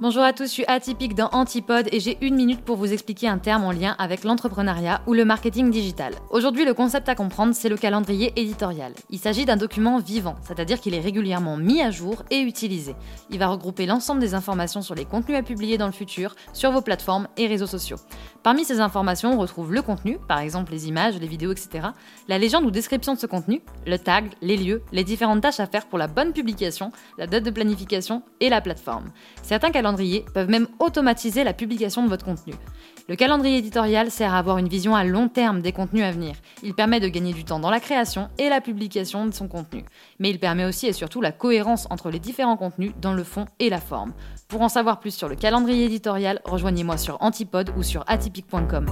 Bonjour à tous, je suis Atypique dans Antipode et j'ai une minute pour vous expliquer un terme en lien avec l'entrepreneuriat ou le marketing digital. Aujourd'hui, le concept à comprendre, c'est le calendrier éditorial. Il s'agit d'un document vivant, c'est-à-dire qu'il est régulièrement mis à jour et utilisé. Il va regrouper l'ensemble des informations sur les contenus à publier dans le futur, sur vos plateformes et réseaux sociaux. Parmi ces informations, on retrouve le contenu, par exemple les images, les vidéos, etc., la légende ou description de ce contenu, le tag, les lieux, les différentes tâches à faire pour la bonne publication, la date de planification et la plateforme. Certains peuvent même automatiser la publication de votre contenu. Le calendrier éditorial sert à avoir une vision à long terme des contenus à venir. Il permet de gagner du temps dans la création et la publication de son contenu. Mais il permet aussi et surtout la cohérence entre les différents contenus dans le fond et la forme. Pour en savoir plus sur le calendrier éditorial, rejoignez-moi sur Antipode ou sur atypique.com.